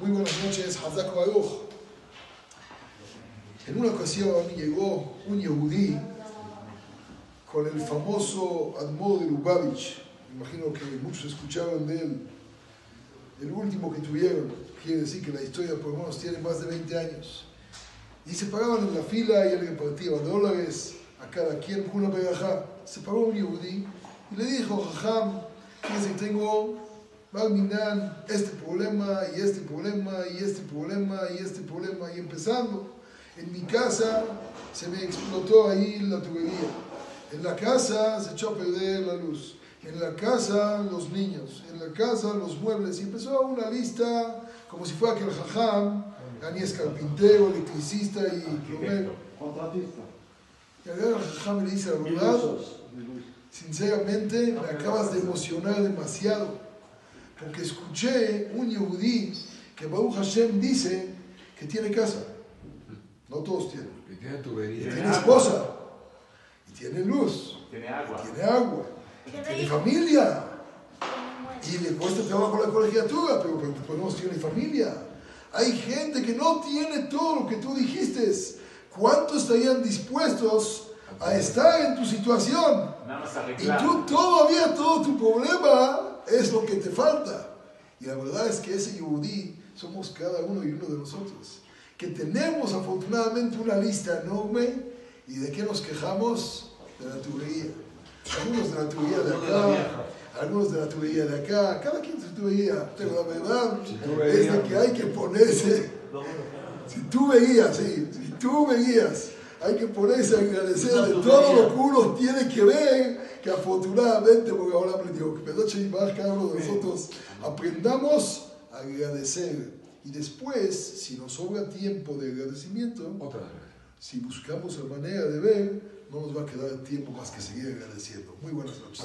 Muy buenas noches, Hazak Baruch. En una ocasión llegó un yehudí con el famoso Admor de Lubavitch. Imagino que muchos escucharon de él. El último que tuvieron, quiere decir que la historia por lo menos tiene más de 20 años. Y se paraban en la fila y él repartía dólares a cada quien con una pegajá. Se paró un yehudí y le dijo, Jajam, fíjense que tengo Minan, este problema y este problema y este problema y este problema. Y empezando, en mi casa se me explotó ahí la tubería. En la casa se echó a perder la luz. En la casa los niños. En la casa los muebles. Y empezó una lista como si fuera que el jajam, es carpintero, electricista y plomero. Contratista. Y el jajam le dice la verdad, sinceramente me acabas de emocionar demasiado porque escuché un yehudí que Baruch Hashem dice que tiene casa. No todos tienen. Que tiene tubería. Tiene esposa. Y tiene luz. Tiene agua. Tiene agua. Tiene familia. Y le cuesta trabajo la colegiatura, pero por lo menos tiene familia. Hay gente que no tiene todo lo que tú dijiste. ¿Cuántos estarían dispuestos a estar en tu situación? Nada más Y tú todavía, todo tu problema es lo que te falta. Y la verdad es que ese yudí somos cada uno y uno de nosotros. Que tenemos afortunadamente una lista enorme. ¿Y de qué nos quejamos? De la tubería. Algunos de la tubería de acá, algunos de la tubería de acá, cada quien su tubería. Pero la verdad es de que hay que ponerse. Si tú veías, sí, si tú veías, hay que ponerse a agradecer de todo lo que uno tiene que ver, que afortunadamente, porque ahora aprendió, que Pedoche y más cada uno de nosotros aprendamos a agradecer. Y después, si nos sobra tiempo de agradecimiento, Otra vez. si buscamos la manera de ver, no nos va a quedar tiempo más que seguir agradeciendo. Muy buenas noches.